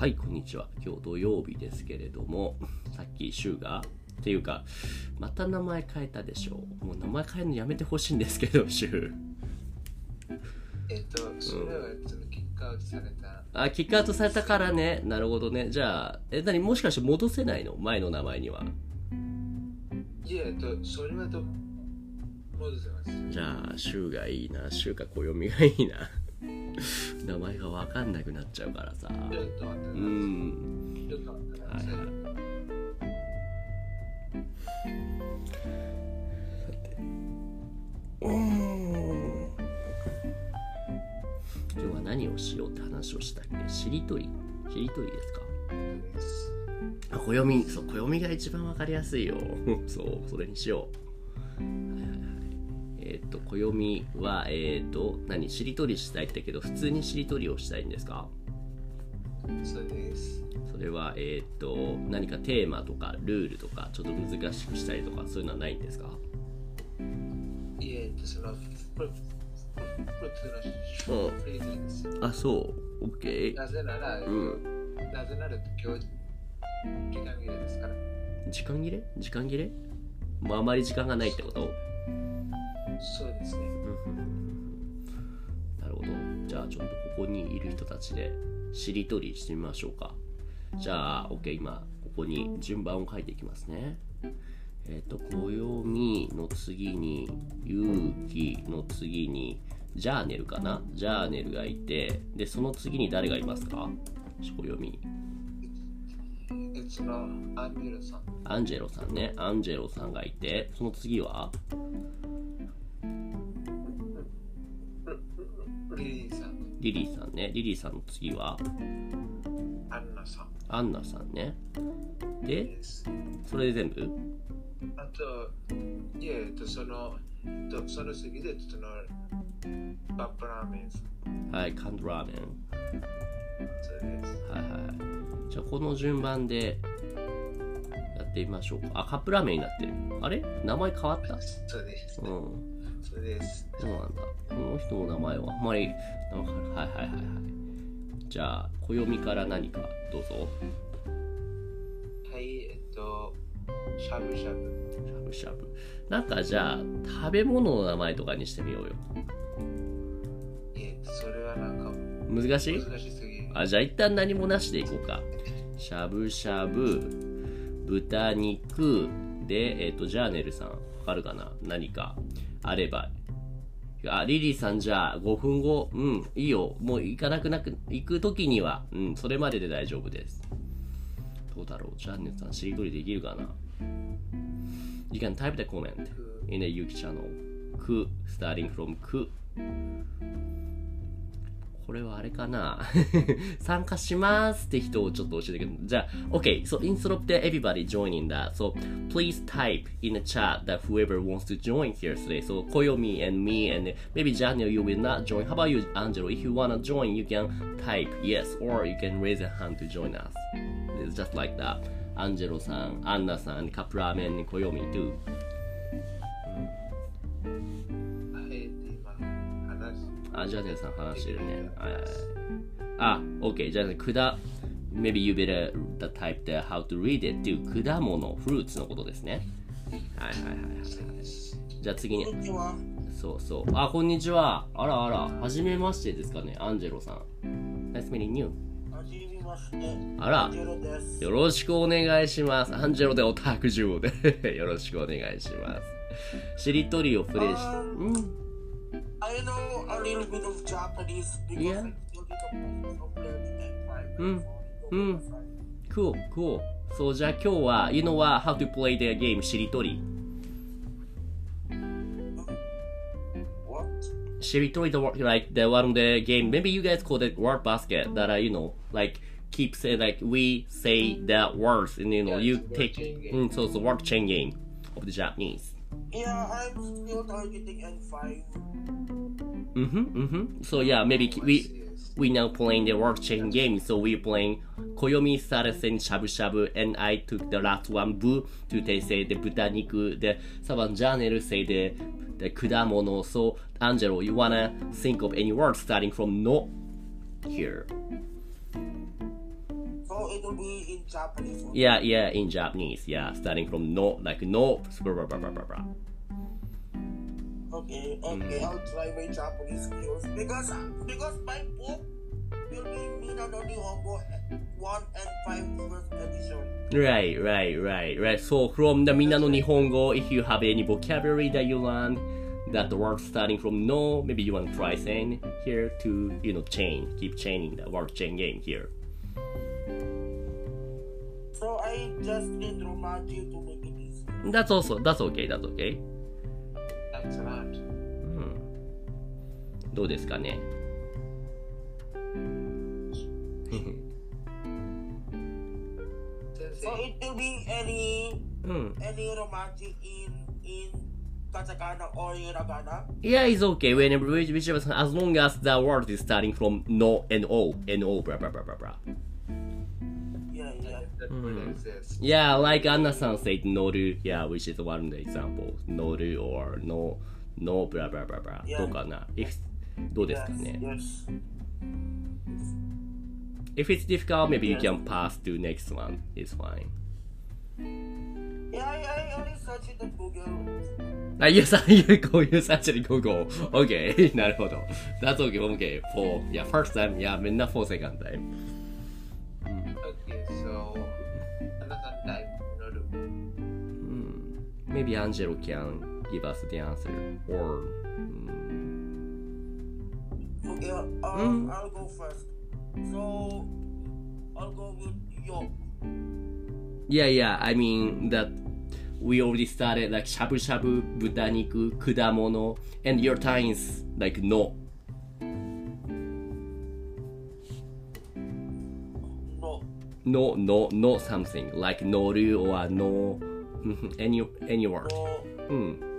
はい、こんにちは。今日土曜日ですけれども、さっきシュが、っていうか、また名前変えたでしょう。もう名前変えるのやめてほしいんですけど、シュ。えっ、と、それはそのキックアウトされた。あ、キックアウトされたからね。なるほどね。じゃあ、え、なにもしかして戻せないの？前の名前には。いや、えっと、それはと、戻せます。じゃあ、シュがいいな。シュか暦がいいな。名前がわかんなくなっちゃうからさ。うん。はいさい。はい。今日は何をしようって話をしたっけ？しりとりしりとりですか？あ暦そう暦が一番わかりやすいよ そうそれにしようと暦はえーっと何？しりとりしたいってけど普通にしりとりをしたいんですか？そうです。それはえーっと何かテーマとかルールとかちょっと難しくしたりとかそういうのはないんですか？いや、えその、プロプロのフレーズです。よ。あそう。OK なぜなら、うん。なぜなら今日、時間切れですから。時間切れ？時間切れ？もうあまり時間がないってこと？そうですね。なるほど。じゃあちょっとここにいる人たちでしりとりしてみましょうか。じゃあ、OK、今、ここに順番を書いていきますね。えっ、と、暦の次に、勇気の次に、ジャーネルかなジャーネルがいて、で、その次に誰がいますか？暦。えその、アンジェロさん。アンジェロさんね。アンジェロさんがいて、その次は？リリーさんね。リリーさんの次は？アンナさんアンナさんね。で。それで全部？あと、いや、えその、えっとその次で、その、バップラーメンさん。はい、カンドラーメン。そうです。はいはいはい。じゃあこの順番でやってみましょうか。あ、カップラーメンになってる。あれ？名前変わった？そうです。うん。そうです。そうなんだ。この人の名前はあんまり、はいはいはいはい。じゃあ、暦から何かどうぞ。はい、えっと、しゃぶしゃぶ。しゃぶしゃぶ。なんかじゃあ、食べ物の名前とかにしてみようよ。いえ、それはなんか難しい？難しすぎる。あ、じゃあ一旦何もなしでいこうか。しゃぶしゃぶ、豚肉、で、えっ、と、ジャーネルさん、わかるかな？何かあれば。あ、リリーさんじゃあ5分後、うん、いいよ。もう行かなくなく、行く時には、うん、それまでで大丈夫です。どうだろうジャーネルさん、しりとりできるかな ?You can type the comment in the Yuki channel. く、starting from く。これはあれかな参加しますって人をちょっと教えてくれじゃあ、OK. So instead of the everybody joining that, so please type in the chat that whoever wants to join here today. So Koyomi and me and maybe Daniel, you will not join. How about you, Angelo? If you wanna join, you can type yes or you can raise a hand to join us. It's just like that. アンジェロさん、アンナさん、カップラーメン、コヨミ、too. あ、ジャーネルさん話してるね。あ、OK。じゃあ、くだ、maybe you better the type the how to read it っていう果物、フルーツのことですね。はいはいはいはい。じゃあ次に、そうそう。あ、こんにちは。あらあら、はじめましてですかね、アンジェロさん。Nice meeting you. あら。よろしくお願いします。アンジェロでオタクジュで。よろしくお願いします。しりとりをプレイして。うん。I know a little bit of Japanese because Yeah. I studied the process of learning and private Mm. for Mm. the Cool, cool. そう、じゃあ今日は、you know what, how to play the game しりとり。 What? Shiritori, the word- like the one of the game, maybe you guys call it word basket that, uh, you know, like keep say like we say the words and you know Yeah, you it's a word take chain game. mm, so it's a word chain game of the Japanese. Yeah, I'm still targeting N5. Mm-hmm, mm-hmm. So yeah, maybe we we now playing the world chain game. So we playing Koyomi Sarasen Shabu Shabu, and I took the last one Bu to they say the Butaniku, the Saban Janel say the the Kudamono. So Angelo, you wanna think of any word starting from no here? It will be in Japanese. yeah yeah in Japanese yeah starting from no like no blah, blah, blah, blah, blah, blah. Okay, okay, mm. I'll try my Japanese skills because because my book will be Mina no Nihongo 1 and 5 first edition. Right, right, right, right. So from the Minna no Nihongo, if you have any vocabulary that you learn, that the word starting from no, maybe you want to try saying here to, you know, chain, keep chaining the word chain game here. So I just need Romaji to make it easy. That's also, that's okay, that's okay. Excellent. うん。どうですかね Sensei, So it will be any うん。 any Romaji in in katakana or hiragana. Yeah, it's okay. Whenever, which- whichever, as long as the word is starting from no and o, and o, blah, blah, blah, blah, blah. Yeah, that like Anna-san said, noru, yeah, which is one examples. Noru or no, no, blah, blah, blah, blah. Yeah. どうかな if, どうですか Yes, ね yes. If it's difficult, maybe you Yes. can pass to next one. It's fine. Yeah, I, I only search it on Google. あ、you, you go, you search it Google. Okay, なるほど。That's okay, okay. For, yeah, first time, yeah, みんな for second time. maybe Angelo can give us the answer or. Mm. Okay, uh, uh, mm. I'll go first. So I'll go with York. Yeah, yeah. I mean that we already started like shabu shabu, butaniku, kudamono, and your time is like no. No. No, no, no something like noru or no. Any any word. No. Hmm.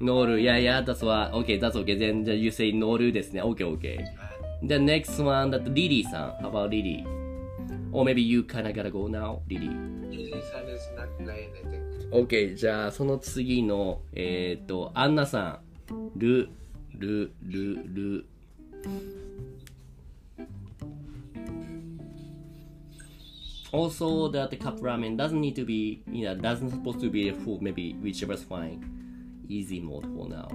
Noru. Yeah, yeah, that's what. Okay, that's okay. Then you say noru ですね。Okay, okay. The next one that Lily さん。How about Lily? Or maybe you kinda gotta go now, Lily. Lily-san is not playing, I think. OK じゃあその次のえっ、とアンナさんルルルル Also that the cup ramen doesn't need to be you know doesn't supposed to be a full maybe whichever's fine easy mode for now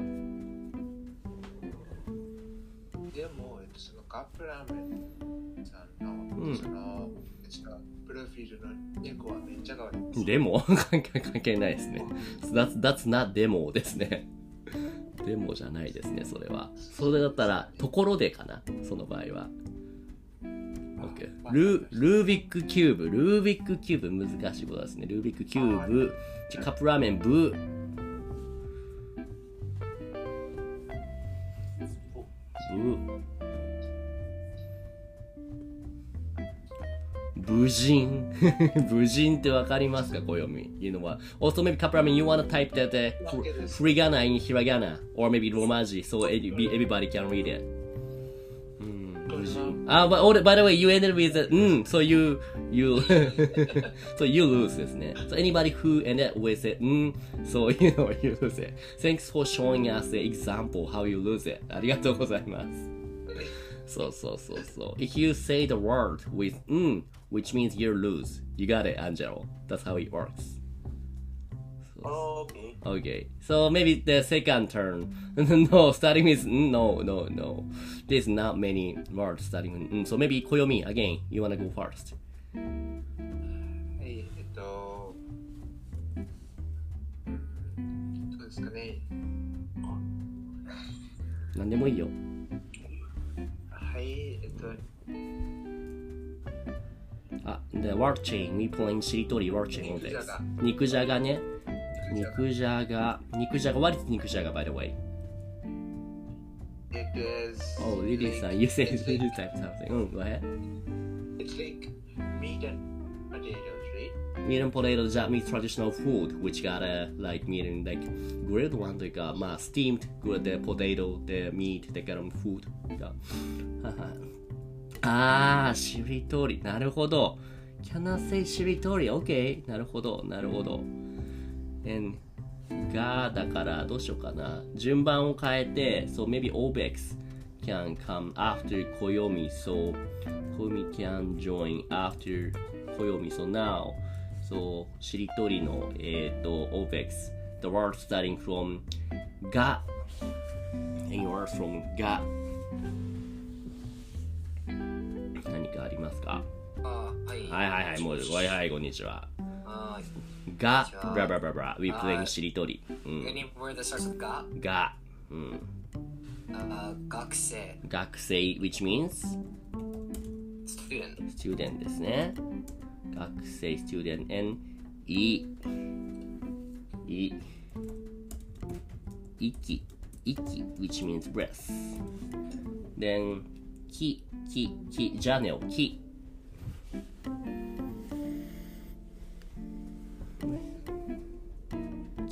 でも、えっと、そのカップラーメンさんの、うんその、えっとプロフィールの猫はめっちゃ可愛いです。でも関係関係ないですね that's, that's not デモですねデモじゃないですねそれはそれだったらところでかなその場合は OK ルルービックキューブルービックキューブ難しいことですねルービックキューブカップラーメンブブ無人無人ってわかりますか暦 You know what? Also maybe カップラーメン you wanna type that uh, わけです。Hiragana in hiragana or maybe romaji so every- everybody can read it. Mm, これは Ah, but oh, by the way, you ended with a, mm, so you you so you lose ですね。So anybody who ended with it, mm, so you know you lose it. Thanks for showing us the example how you lose it. ありがとうございます。そうそうそうそう。If you say the word with mm, which means you lose, you got it, Angelo. That's how it works. Okay. Okay, so maybe the second turn. no, starting with mm, no, no, no. There's not many words starting with mm. So maybe Koyomi again. You wanna go first? はい、えっと、うんどうですかね。なんでもいいよ。はい、えっと、あ、the word chain. We playing しりとり word chain 肉じゃがです。肉じゃがね。肉じゃが。肉じゃが。What is 肉じゃが by the way? It is. Oh, Lily san, you say it's Lily type something. Mm, go ahead. it's like meat and potatoes, right? Meat and potato Japanese traditional food, which got a like meat and like grilled one というか、まあ steamed grilled the potato, the meat, the kind of food が。ああ、しりとり。なるほど。Can I say しりとり ?OK。なるほど、なるほど。And が、だから、どうしようかな。順番を変えて、so maybe Obex can come after Koyomi, so Koyomi can join after Koyomi. So now, so しりとりの、えっ、と、Obex, the word starting from が、any word from が、何かありますかあはい。はいはいはい、もう、はいはい、こんにちは。あがブラブラブラブラ、we は playing いしりとり。う any ん。word that starts with が、が、うん。あ学生、学生、which means student、student ですね。学生、student, and い、い、息、息、which means breath. Then, き、き、き、じゃねをき。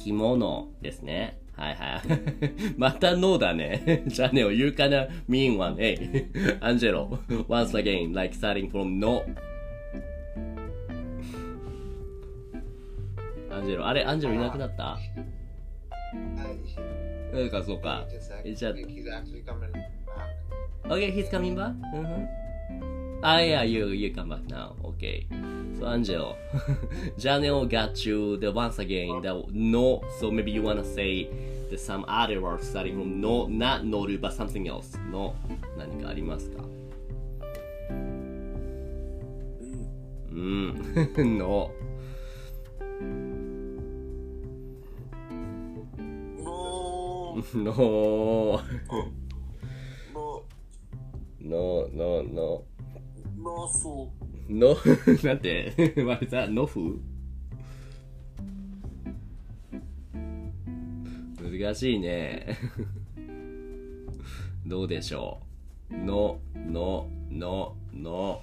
着物ですね。はいはい。またノーだね。じゃあねを言うかな mean one. Hey, Angelo, once again, like starting from no. アンジェロ、あれ、アンジェロいなくなった I, なんかそうか。じゃあ. Okay, he's coming back? Mm-hmm. Ah, yeah, you, you come back now. Okay. So, Angelo, Janelle got you the once again the no. So maybe you wanna say the some other words starting from no, not noru, but something else. No. 何かありますかうん。no. No, no. no, no, no, ノフノなんて、ワルザノフ難しいね。どうでしょう？ノ、ノ、ノ、ノ。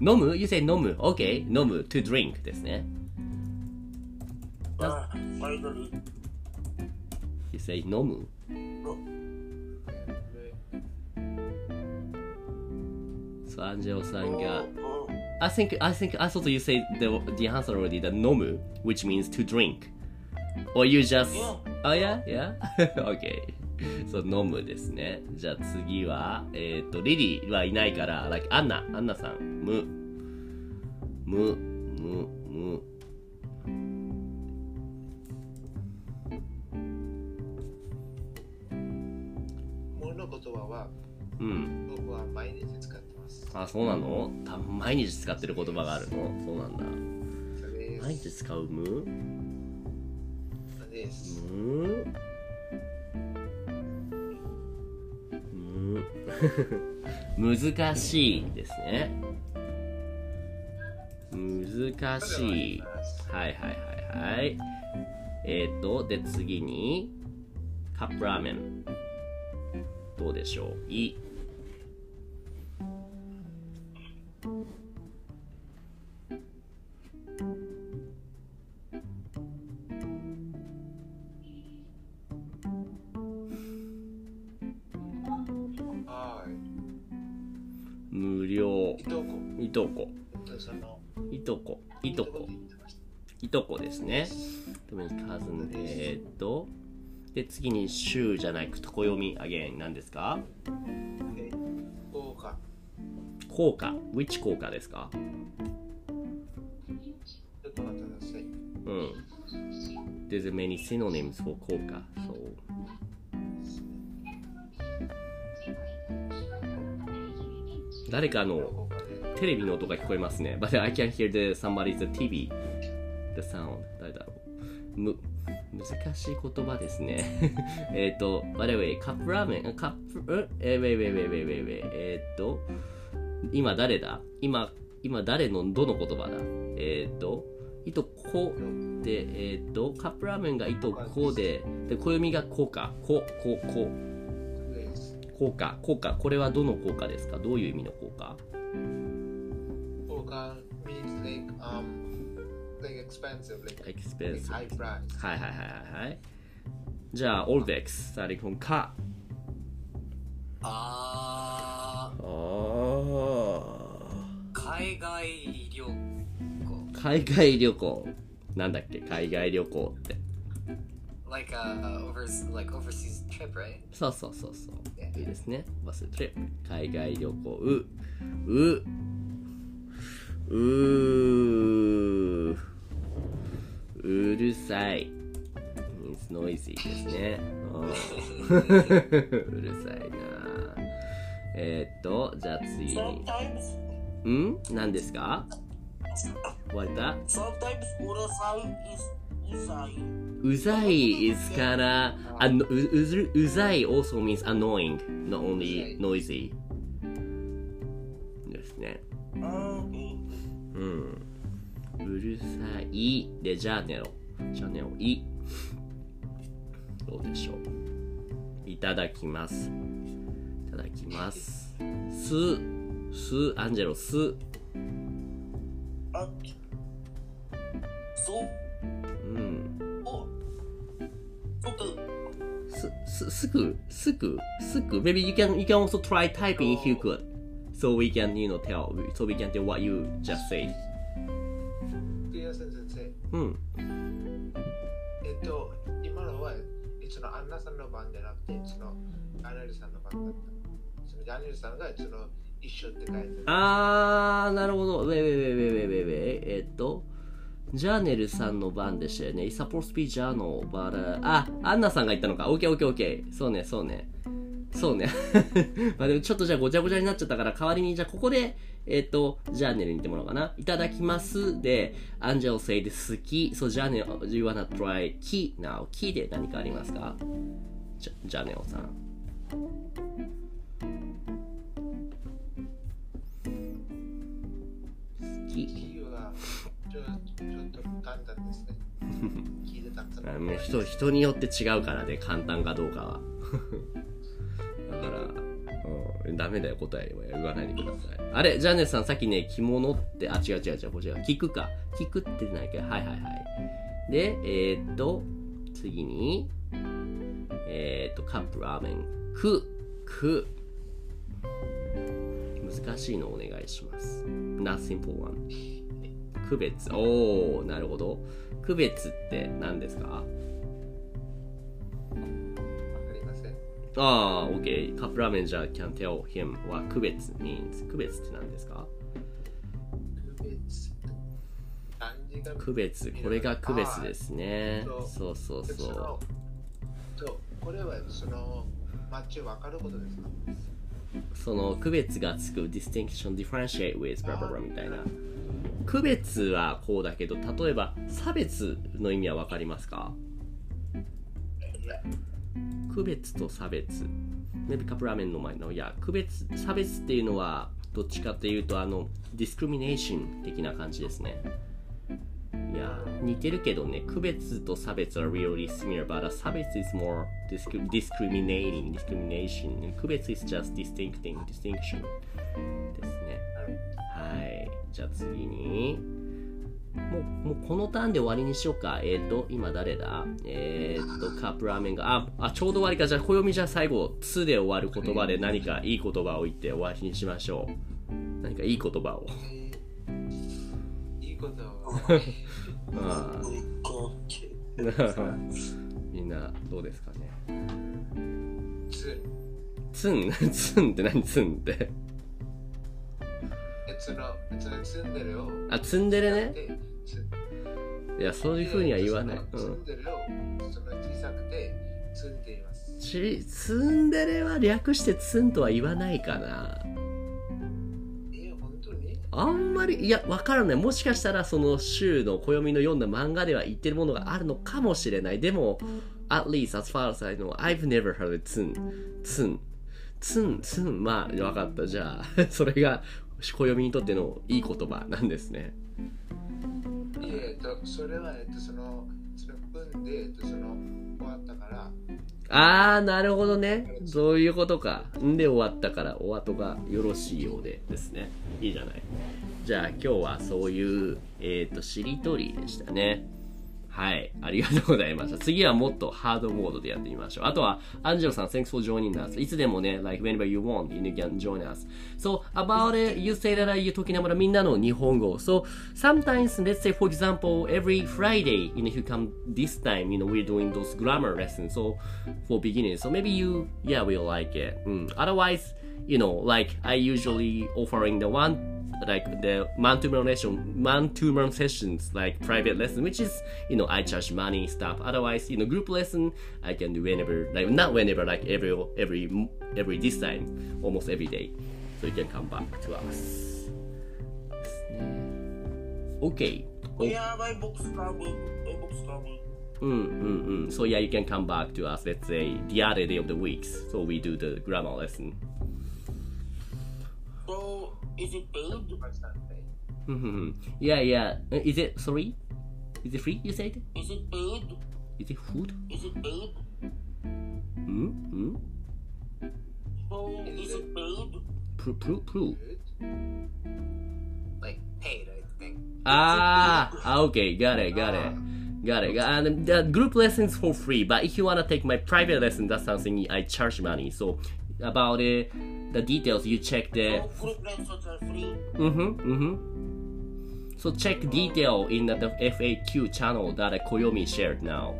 飲む ?You say 飲む ?OK? 飲む ?to drink ですね。あ、ファイナル。You say 飲む？So, アンジェロさんが。I think, I think, I thought you say the, the answer already, the 飲む which means to drink. Or you just... Oh yeah? Yeah? okay. そう、飲むですね。じゃあ次は、えっ、と、リリーはいないから、like、アンナ、アンナさん、む、む、む、む。もの言葉はうん。僕は毎日使ってます。あ、そうなの？た毎日使ってる言葉があるの？そうなんだ。毎日使う？む？む？む？難しいですね。難しい。はいはいはいはい。えっ、と、で次に、カップラーメン。どうでしょう？い。い。とこ。いとこ。いとこ。いとこ。ですね。とにかずんで、えーっと、で、次に、週じゃない、とこ読み、あげん、何ですか？え効果。効果。which 効果ですか？うん。There's many synonyms for 効果。そう。誰かの。テレビの音が聞こえますね。But I can hear the somebody's TV. The sound. 誰だろう。む、難しい言葉ですね。えっと、by the way, カップラーメン、カップ、え、ウェイウェイウェイウェイウェイウェイ。えっと、今誰だ？今、今誰のどの言葉だ？えっと、いとこで、えっと、カップラーメンがいとこで、で、暦がこか。こ、こ、こ。効果効果これはどの効果ですか？どういう意味の効果 Polka means like um like expensive, like, like expensive high price. はいはいはいはいはいじゃあ Olvex サリコンかああ海外旅行海外旅行なんだっけ海外旅行って like a overs like overseas trip right そうそうそうそういいですねバストリップ海外旅行うううーうるさい means noisy ですねうるさいなえー、っとじゃあ次に Sometimes, ん何ですか sometimes urasai is usai. うざい is kinda あのううざい also means annoying not only noisy るさいでじゃあねろじゃあねろいどうでしょういただきますいただきますすすアンジェロす Ah, so, うん、oh, so, す、す、すぐ、すぐ、すぐ。Maybe you can, you can also try typing if you could. So we can, you know, tell, so we can tell what you just said. うん。えっと、今のは、そのアンナさんの番じゃなくて、そのアナリさんの番だった。そのジャニルさんがその一緒って書いてる。あー、なるほど。ウェイウェイウェイウェイウェイウェイ。えっと、ジャーネルさんの番でしたよね。It's supposed to be journal, but, uh, あ、アンナさんが言ったのか。オッケーオッケーオッケー。そうね、そうね。そうね。まあでもちょっとじゃあごちゃごちゃになっちゃったから代わりにじゃあここで、えっ、と、ジャーネルに言ってもらおうかな。いただきますで、アンジェル said 好き。そう、ジャーネル、do you wanna try キ now? キで何かありますか？じゃジャーネルさん。好き。ちょっと簡単ですね。聞いてたくさんあもう人人によって違うからね簡単かどうかは だから、うん、ダメだよ答えは。言わないでください。あれジャーネスさんさっきね着物ってあ違う違う違うこちが聞くか。聞くってないけどはいはいはい。でえー、っと次にえー、っとカップラーメン。く。く。難しいのお願いします。Not simple one 区別。おおなるほど。区別って何ですか？ああ、OK。カップラーメンじゃ can tell him は区別 means 区別って何ですか？区別。これが区別ですねそうそうそうこれはそのマッチ分かることですか？う。その区別がつく distinction, differentiate with, blah blah blah みたいな。区別はこうだけど、例えば差別の意味は分かりますか？区別と差別。ねカップラーメンの前のいや区別差別っていうのはどっちかっていうとあのディスクリミネーション的な感じですね。いや似てるけどね区別と差別は really similar 差別 is more discriminating イー区別 is just distinct in distinction ですね。はい。じゃあ次に。もう、もうこのターンで終わりにしようか。えっ、ー、と、今誰だ？えっ、ー、と、カップラーメンが、あ、あ、ちょうど終わりか。じゃあ、暦じゃあ最後、つで終わる言葉で何かいい言葉を言って終わりにしましょう。何かいい言葉を。えーいいことはあ.あ みんな、どうですかね？つツンツンって何？ツンって。えそのその積んでるよあ、ツンデレね。いや、そういう風には言わない。うん。その積んでるよその小さくて積んでいますち、ツンデレは略してツンとは言わないかな。あんまり、いや、わからない。もしかしたら、その週の暦の読んだ漫画では言ってるものがあるのかもしれない。でも、at least as far as I know, I've never heard of ツン。ツン。ツン、ツン。まあ、わかった。じゃあ、それが、暦にとってのいい言葉なんですね。いええっとそれはえっとそのその分でえっとその終わったからあー、なるほどね。そういうことか。んで終わったから、お後がよろしいようでですね。いいじゃない。じゃあ今日はそういう、えっ、ー、と、しりとりでしたね。はい。ありがとうございました。次はもっとハードモードでやってみましょう。あとは、アンジェロさん、thanks for joining us. いつでもね、like whenever you want, you can join us. So, about it, you say that you're talking about みんなの日本語。So, sometimes, let's say, for example, every Friday, you know, if you come this time, you know, we're doing those grammar lessons. So, for beginners. So, maybe you, yeah, will like it. うん。Otherwise, you know, like, I usually offering the one like the man-to-man lesson, man-to-man sessions, like private lesson, which is you know I charge money stuff. Otherwise, you know, group lesson I can do whenever, like not whenever, like every every every this time, almost every day. So you can come back to us. Okay. Yeah, my book's coming. My book's coming. Mm, mm, mm. So yeah, you can come back to us. Let's say the other day of the weeks. So we do the grammar lesson. So, is it paid? Too much paid. Mm-hmm. yeah, yeah. Uh, Is it sorry? Is it free? You said? Is it paid? Is it food? Is it paid? Hmm. Hmm. So, is it paid? Pru pru. Good. Like paid, I think. Ah, ah, okay, got it, got it, got it. And the group lessons for free, but if you wanna take my private lesson, that's something I charge money. So about it, the details you check the. So, group lessons are free. Mm-hmm, mm-hmm. So check detail in the FAQ channel that Koyomi shared now.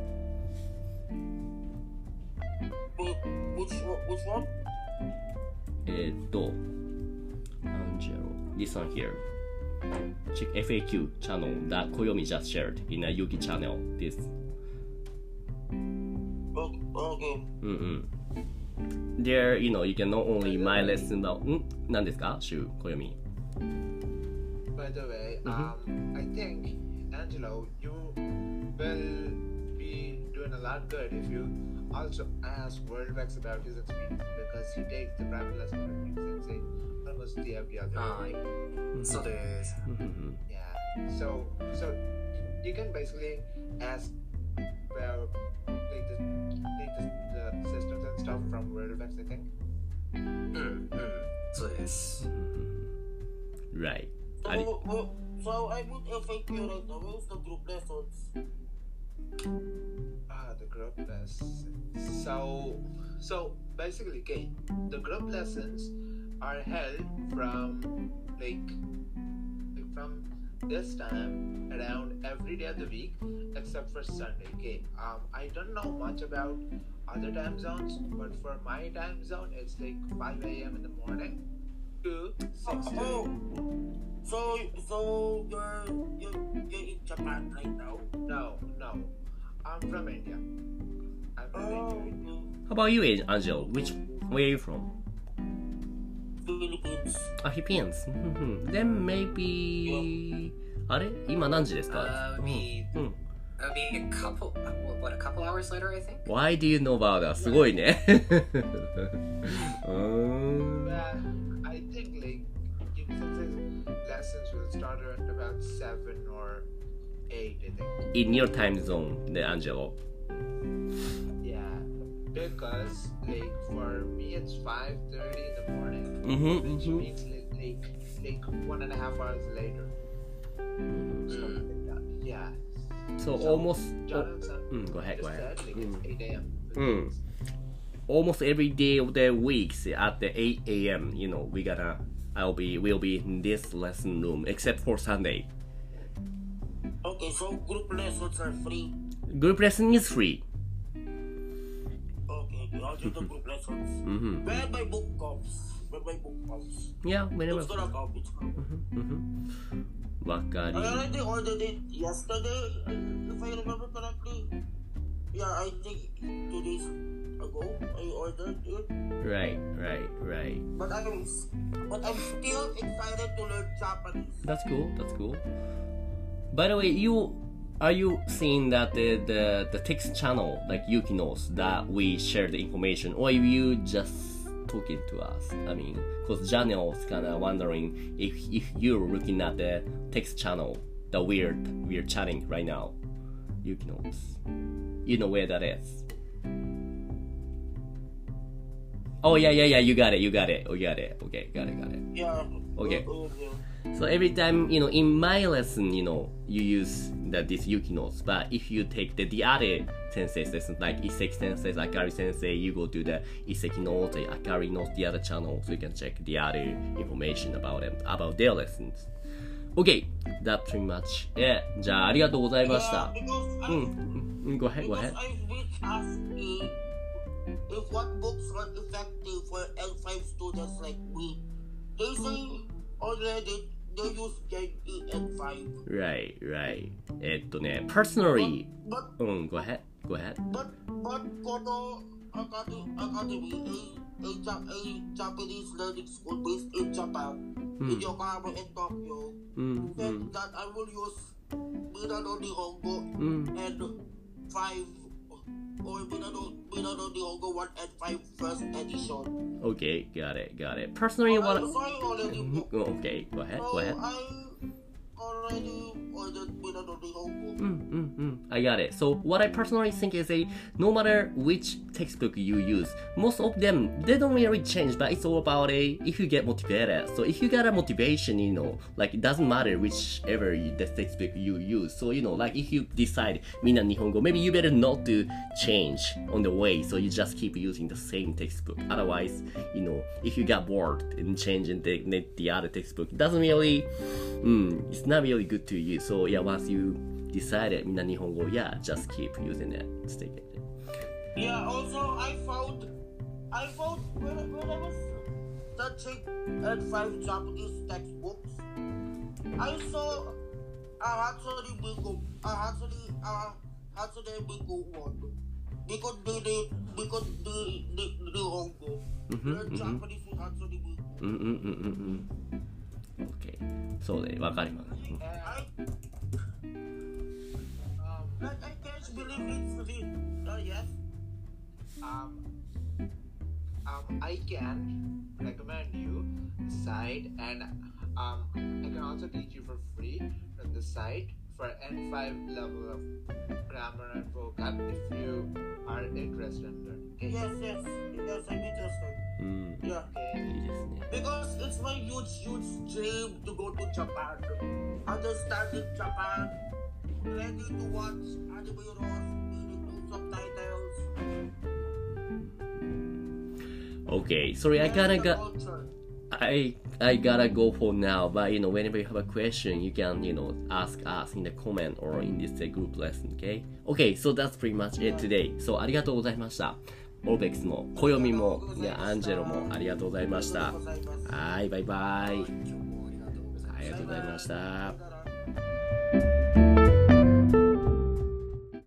Wait, which, one- which one? えーっと、Angelo, this one here. Check FAQ channel that Koyomi just shared in a Yuki channel. This. Okay. okay. うんうん。There, you know, you can not only my lesson about, ん何ですかシュウ、Koyomi. By the way, Mhm. um, I think Angelo, you will be doing a lot good if you also ask Worldvex about his experience because he takes the private lesson with me sensei was the idea. Ah, so mm-hmm. this. Mm-hmm. Yeah. So so you can basically ask where like the the, systems and stuff from Rolodex, I think. Mm, mm. So yes. Right. So, I... so I would affect you right now. Where's the group lessons? Ah, the group lessons. So, so basically, okay, the group lessons are held from like, like from this time around every day of the week except for Sunday. Okay, um, I don't know much about other time zones, but for my time zone, it's like 5 a.m. in the morning to 6 Oh, so so you're you're, you're in Japan right now? No, no, I'm from India. I'm from Oh, India. How about you, Angel? Which, where are you from? Philippines. あ、Philippines. うんうん Then maybe... あれ今何時ですか Uh, would be うん。 that would be a couple. uh, What, what a couple hours later, I think. Why do you know about that? すごいね。うーん。 Well, I think like you can say lessons will start at about seven or eight. I think. In your time zone, ね、アンジェロ。 Yeah, because like for me it's five thirty in the morning, Mm-hmm. Which mm-hmm. means like, like, like one and a half hours later. Mm. Like yeah. So, so almost. Oh, mm, go ahead. Go ahead. Said, like, mm. 8 a.m. Mm. Almost every day of the weeks at the 8 a.m. You know we gotta. I'll be. We'll be in this lesson room except for Sunday. Okay, so group lessons are free. Group lesson is free. Okay, I'll do the group lessons. Mm-hmm. Where my book comes baik-baik paus. Ya, benar. Terus orang kau bitch. I think ordered it yesterday, if I remember correctly. Yeah, I think two days ago I ordered it. Right, right, right. But I'm, but I'm still excited to learn Japanese. That's cool. That's cool. By the way, you are you seeing that the, the the text channel like Yuki knows that we share the information, or you just talking to us? I mean, because Janel's kind of wondering if if you're looking at the text channel the we're we're chatting right now. Yuki knows. You know where that is. Oh, yeah, yeah, yeah, you got it, you got it, oh, you got it. Okay, got it, got it. Yeah. Okay. Oh, oh, Uh, uh, yeah. So every time, you know, in my lesson, you know, you use the, this Yuki notes, but if you take the, the other sensei's lesson, like Iseki sensei, Akari sensei, you go to the Iseki notes, Akari notes, the other channel, so you can check the other information about them, about their lessons. Okay, that's pretty much it. じゃあ、ありがとうございまし Yeah, た。 because う I, ん、うん、go ahead, go because ahead. I wish ask if, if what books are effective for L5 students like me. They say already they use JE and 5. Right, right. えっとね、personally, But うん、go ahead, go ahead. but but Kodo Academy, Academy a, a, Ja- a Japanese learning school based in Japan, in Yokohama and Tokyo, うん、う said ん、that I will use Minano Nihongo うん。and 5 or Minano, Minano Nihongo 1 and 5 first edition. Okay, got it, got it. Personally, I, what... so I already booked. Okay, go ahead, So go ahead. I already ordered Minano Nihongo. Mm, mm. I got it. So what I personally think is a no matter which textbook you use, most of them they don't really change, but it's all about a if you get motivated. So if you got a motivation, you know, like it doesn't matter whichever you, the textbook you use. So you know, like if you decide Mina Nihongo, maybe you better not to change on the way. So you just keep using the same textbook. Otherwise, you know, if you got bored and changing the the, the other textbook, it doesn't really, mm, it's not really good to you. So yeah, once you decided みんな日本語 yeah just keep using it stick it Yeah, also I found I found when, when I was touching at five Japanese textbooks, I saw a Hatsune Miku, a Hatsune, a Hatsune Miku one. Because they, they because the the the Hongo, Mhm, the mhm. Japanese with Hatsune Miku. うんうん うんうんうん OK そうねわかります、うん I Um, like I can't believe it's real. Uh, yes. um, um, I can recommend you the site, and um, I can also teach you for free from the site for N5 level of grammar and vocab if you are interested in learning. Okay? Yes, yes, yes, I'm interested. Mm. Yeah. Okay. Because it's my huge, huge dream to go to Japan. I just started Japan, ready to watch anime roles, reading subtitles. Okay, sorry, I kinda got. Culture. I I gotta go for now but you know whenever you have a question you can you know ask us in the comment or in this uh, group lesson okay OK so that's pretty much it today so ありがとうございましたオーベックスも暦もねアンジェロもありがとうございましたはいバイバイありがとうございました